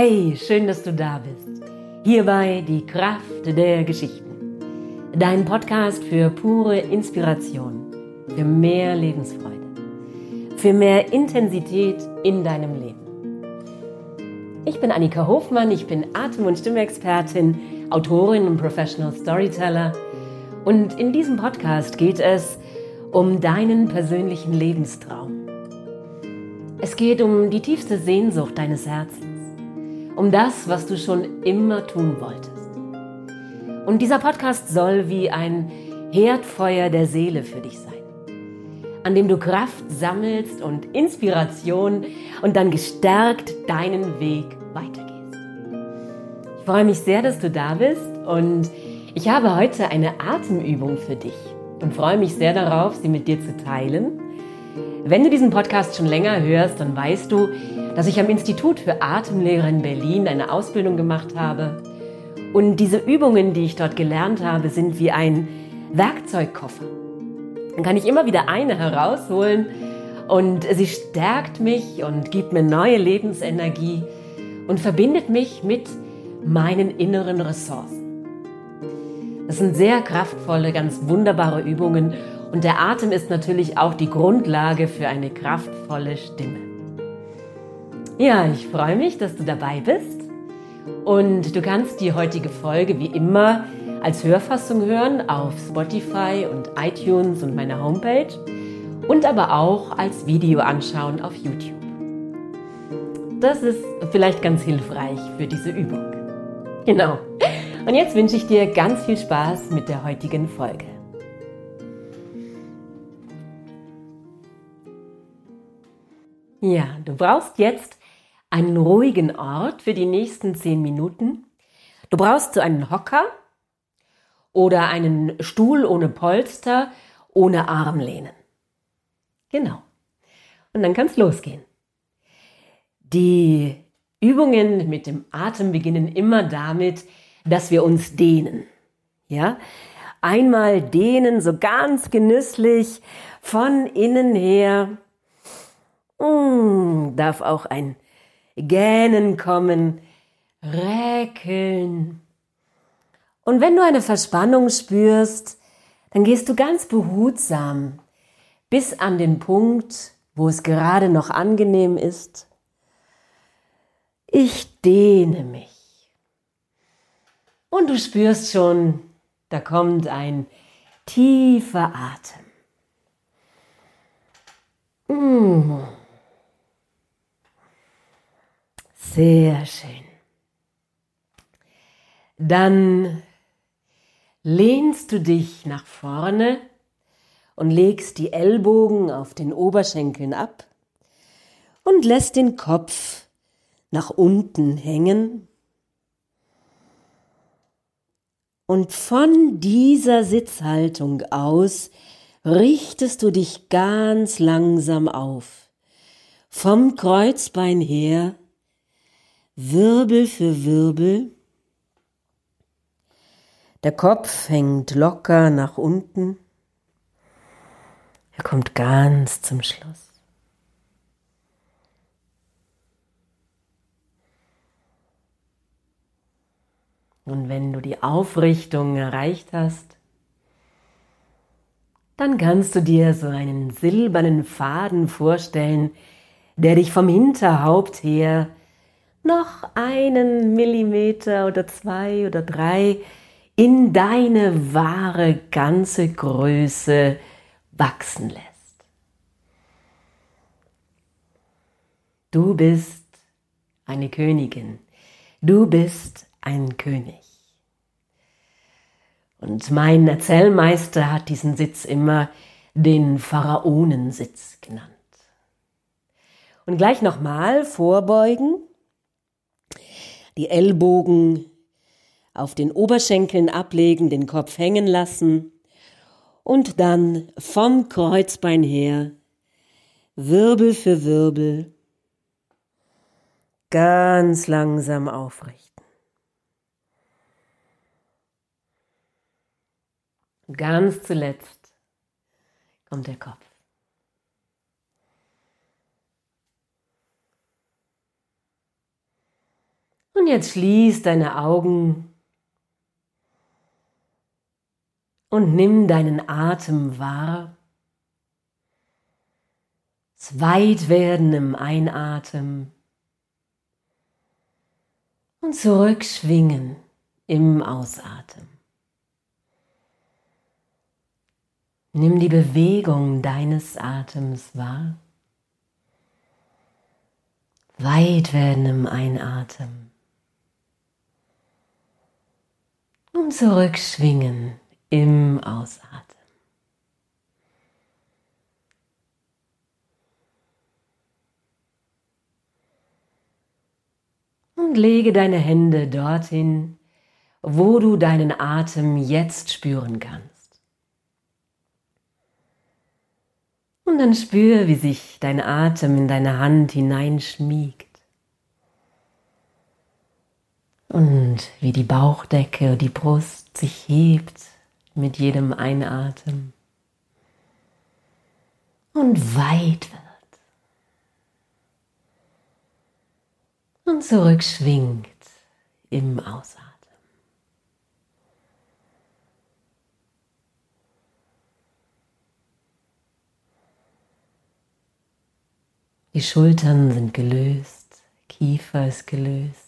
Hey, schön, dass du da bist. Hierbei die Kraft der Geschichten. Dein Podcast für pure Inspiration, für mehr Lebensfreude, für mehr Intensität in deinem Leben. Ich bin Annika Hofmann, ich bin Atem- und Stimmexpertin, Autorin und Professional Storyteller. Und in diesem Podcast geht es um deinen persönlichen Lebenstraum. Es geht um die tiefste Sehnsucht deines Herzens, um das, was du schon immer tun wolltest. Und dieser Podcast soll wie ein Herdfeuer der Seele für dich sein, an dem du Kraft sammelst und Inspiration und dann gestärkt deinen Weg weitergehst. Ich freue mich sehr, dass du da bist und ich habe heute eine Atemübung für dich und freue mich sehr darauf, sie mit dir zu teilen. Wenn du diesen Podcast schon länger hörst, dann weißt du, dass ich am Institut für Atemlehre in Berlin eine Ausbildung gemacht habe. Und diese Übungen, die ich dort gelernt habe, sind wie ein Werkzeugkoffer. Dann kann ich immer wieder eine herausholen und sie stärkt mich und gibt mir neue Lebensenergie und verbindet mich mit meinen inneren Ressourcen. Das sind sehr kraftvolle, ganz wunderbare Übungen und der Atem ist natürlich auch die Grundlage für eine kraftvolle Stimme. Ja, ich freue mich, dass du dabei bist und du kannst die heutige Folge wie immer als Hörfassung hören auf Spotify und iTunes und meiner Homepage und aber auch als Video anschauen auf YouTube. Das ist vielleicht ganz hilfreich für diese Übung. Genau. Und jetzt wünsche ich dir ganz viel Spaß mit der heutigen Folge. Ja, du brauchst jetzt einen ruhigen Ort für die nächsten zehn Minuten. Du brauchst so einen Hocker oder einen Stuhl ohne Polster, ohne Armlehnen. Genau. Und dann kann es losgehen. Die Übungen mit dem Atem beginnen immer damit, dass wir uns dehnen. Ja? Einmal dehnen, so ganz genüsslich von innen her. Mm, darf auch ein Gähnen kommen, räkeln. Und wenn du eine Verspannung spürst, dann gehst du ganz behutsam bis an den Punkt, wo es gerade noch angenehm ist. Ich dehne mich. Und du spürst schon, da kommt ein tiefer Atem. Mmh. Sehr schön. Dann lehnst du dich nach vorne und legst die Ellbogen auf den Oberschenkeln ab und lässt den Kopf nach unten hängen Und von dieser Sitzhaltung aus richtest du dich ganz langsam auf. Vom Kreuzbein her, Wirbel für Wirbel. Der Kopf hängt locker nach unten. Er kommt ganz zum Schluss. Und wenn du die Aufrichtung erreicht hast, dann kannst du dir so einen silbernen Faden vorstellen, der dich vom Hinterhaupt her noch einen Millimeter oder zwei oder drei in deine wahre ganze Größe wachsen lässt. Du bist eine Königin. Du bist ein König. Und mein Erzählmeister hat diesen Sitz immer den Pharaonensitz genannt. Und gleich nochmal vorbeugen, die Ellbogen auf den Oberschenkeln ablegen, den Kopf hängen lassen und dann vom Kreuzbein her Wirbel für Wirbel ganz langsam aufrichten. Ganz zuletzt kommt der Kopf. Und jetzt schließ deine Augen und nimm deinen Atem wahr. Das Weitwerden im Einatmen und zurückschwingen im Ausatmen. Nimm die Bewegung deines Atems wahr. Weit werden im Einatmen und zurückschwingen im Ausatmen. Und lege deine Hände dorthin, wo du deinen Atem jetzt spüren kannst. Und dann spür, wie sich dein Atem in deine Hand hineinschmiegt. Und wie die Bauchdecke, die Brust sich hebt mit jedem Einatmen und weit wird. Und zurückschwingt im Ausatmen. Die Schultern sind gelöst, Kiefer ist gelöst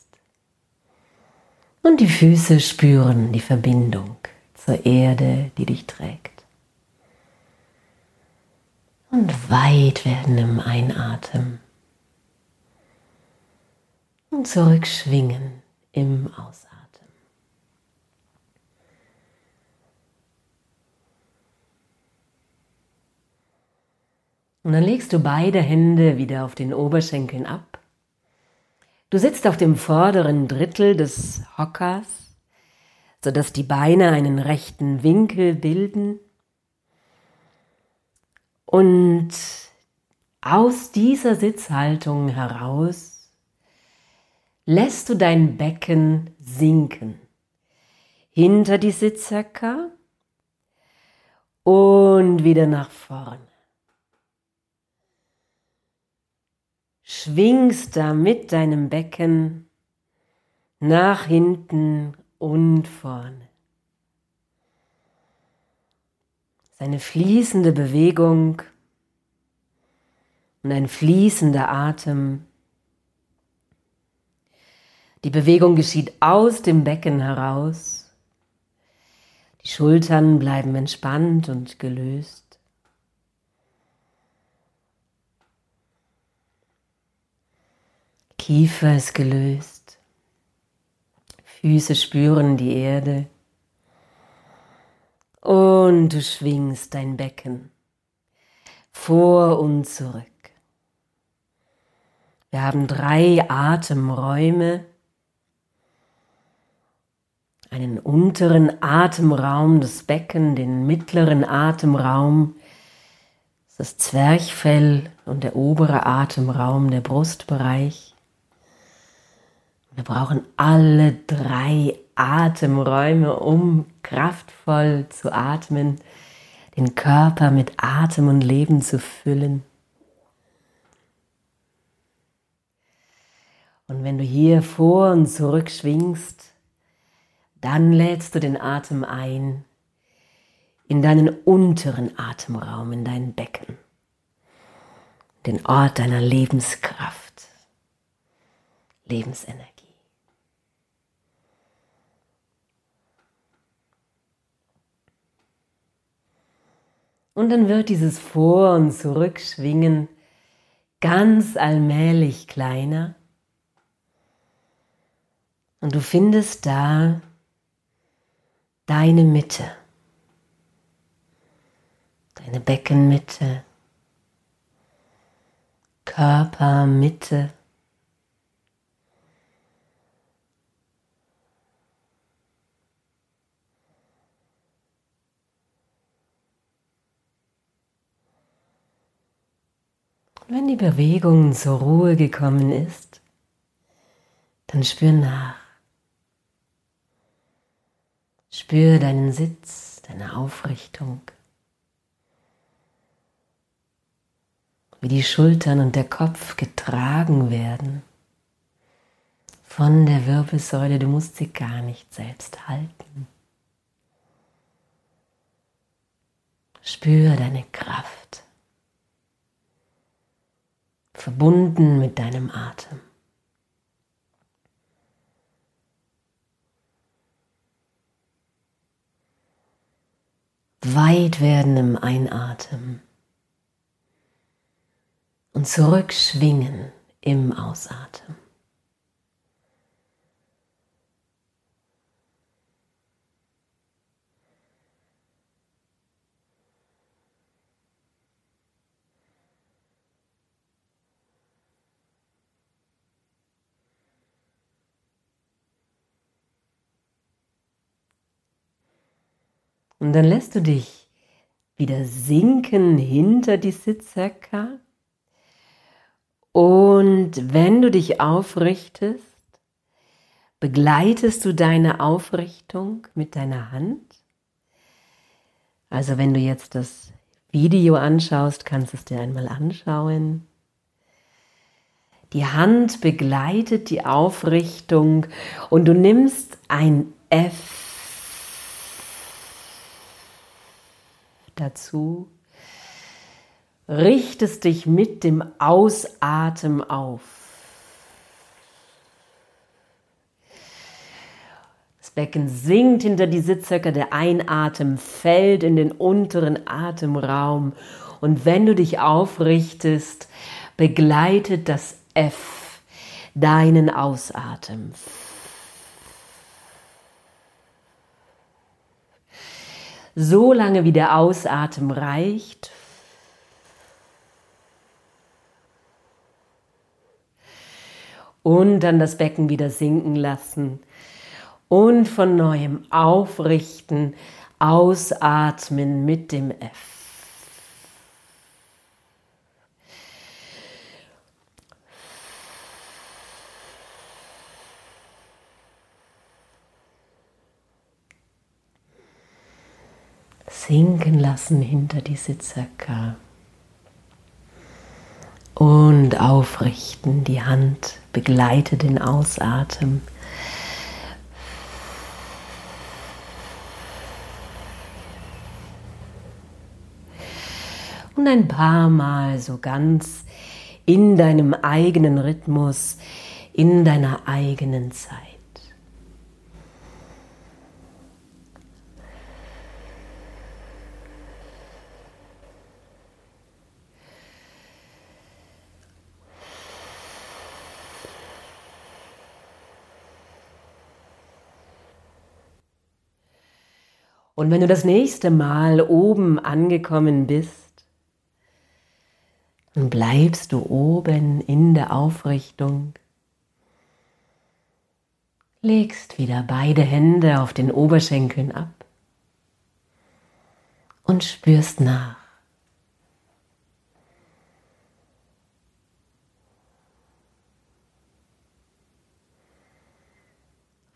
und die Füße spüren die Verbindung zur Erde, die dich trägt. Und weit werden im Einatmen und zurückschwingen im Ausatmen. Und dann legst du beide Hände wieder auf den Oberschenkeln ab. Du sitzt auf dem vorderen Drittel des Hockers, sodass die Beine einen rechten Winkel bilden. Und aus dieser Sitzhaltung heraus lässt du dein Becken sinken hinter die Sitzhöcker und wieder nach vorne. Schwingst da mit deinem Becken nach hinten und vorne. Seine fließende Bewegung und ein fließender Atem. Die Bewegung geschieht aus dem Becken heraus. Die Schultern bleiben entspannt und gelöst. Kiefer ist gelöst. Füße spüren die Erde. Und du schwingst dein Becken vor und zurück. Wir haben drei Atemräume. Einen unteren Atemraum des Becken, den mittleren Atemraum, das Zwerchfell und der obere Atemraum, der Brustbereich. Wir brauchen alle drei Atemräume, um kraftvoll zu atmen, den Körper mit Atem und Leben zu füllen. Und wenn du hier vor und zurück schwingst, dann lädst du den Atem ein in deinen unteren Atemraum, in dein Becken, den Ort deiner Lebenskraft, Lebensenergie. Und dann wird dieses Vor- und Zurückschwingen ganz allmählich kleiner. Und du findest da deine Mitte, deine Beckenmitte, Körpermitte. Wenn die Bewegung zur Ruhe gekommen ist, dann spür nach. Spür deinen Sitz, deine Aufrichtung, wie die Schultern und der Kopf getragen werden von der Wirbelsäule, du musst sie gar nicht selbst halten. Spür deine Kraft, verbunden mit deinem Atem. Weit werden im Einatmen und zurückschwingen im Ausatmen. Und dann lässt du dich wieder sinken hinter die Sitzhöcker. Und wenn du dich aufrichtest, begleitest du deine Aufrichtung mit deiner Hand. Also wenn du jetzt das Video anschaust, kannst du es dir einmal anschauen. Die Hand begleitet die Aufrichtung und du nimmst ein F dazu, richtest dich mit dem Ausatmen auf. Das Becken sinkt hinter die Sitzhöcker, der Einatmen fällt in den unteren Atemraum und wenn du dich aufrichtest, begleitet das F deinen Ausatmen. So lange wie der Ausatmen reicht. Und dann das Becken wieder sinken lassen und von neuem aufrichten, ausatmen mit dem F. sinken lassen hinter die Sitzhöcker. Und aufrichten, die Hand begleite den Ausatmen. Und ein paar Mal so ganz in deinem eigenen Rhythmus, in deiner eigenen Zeit. Und wenn du das nächste Mal oben angekommen bist, dann bleibst du oben in der Aufrichtung, legst wieder beide Hände auf den Oberschenkeln ab und spürst nach.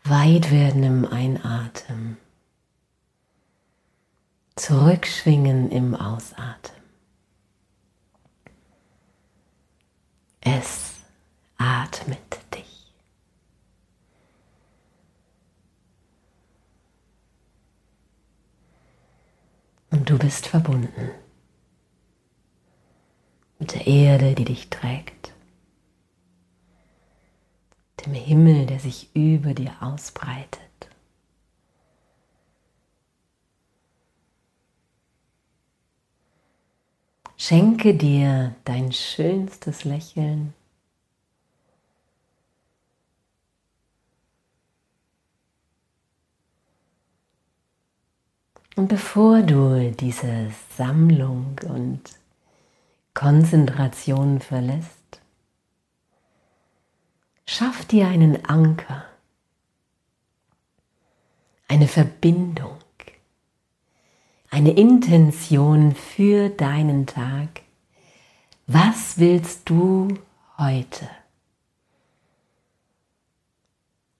Weit werden im Einatmen zurückschwingen im Ausatmen. Es atmet dich. Und du bist verbunden mit der Erde, die dich trägt, dem Himmel, der sich über dir ausbreitet. Schenke dir dein schönstes Lächeln. Und bevor du diese Sammlung und Konzentration verlässt, schaff dir einen Anker, eine Verbindung eine Intention für deinen Tag. Was willst du heute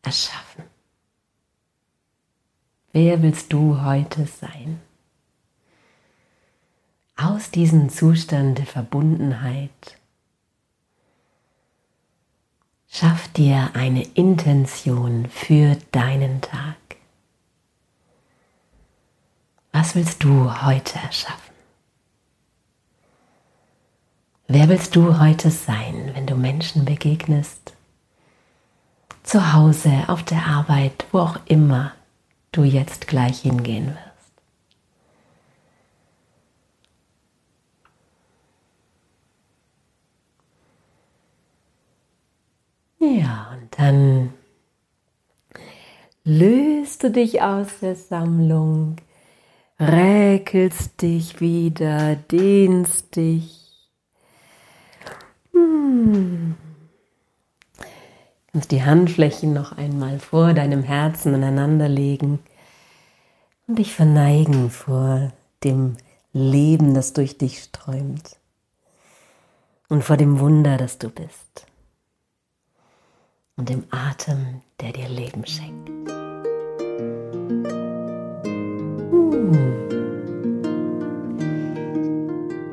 erschaffen? Wer willst du heute sein? Aus diesem Zustand der Verbundenheit Schaff dir eine Intention für deinen Tag. Was willst du heute erschaffen? Wer willst du heute sein, wenn du Menschen begegnest? Zu Hause, auf der Arbeit, wo auch immer du jetzt gleich hingehen wirst. Ja, und dann löst du dich aus der Sammlung, räkelst dich wieder, dehnst dich. Hm. Kannst die Handflächen noch einmal vor deinem Herzen aneinander legen und dich verneigen vor dem Leben, das durch dich strömt und vor dem Wunder, das du bist und dem Atem, der dir Leben schenkt.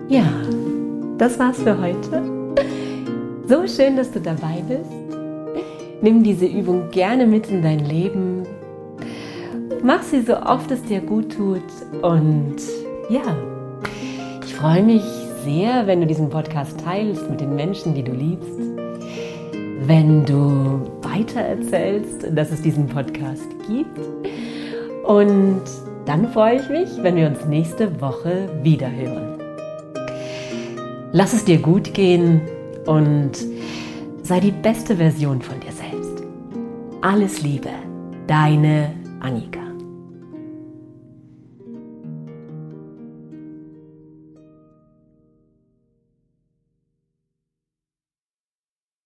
Ja, das war's für heute. So schön, dass du dabei bist. Nimm diese Übung gerne mit in dein Leben. Mach sie so oft es dir gut tut. Und ja, ich freue mich sehr, wenn du diesen Podcast teilst mit den Menschen, die du liebst wenn du weitererzählst, dass es diesen Podcast gibt. Und dann freue ich mich, wenn wir uns nächste Woche wieder hören. Lass es dir gut gehen und sei die beste Version von dir selbst. Alles Liebe, deine Annika.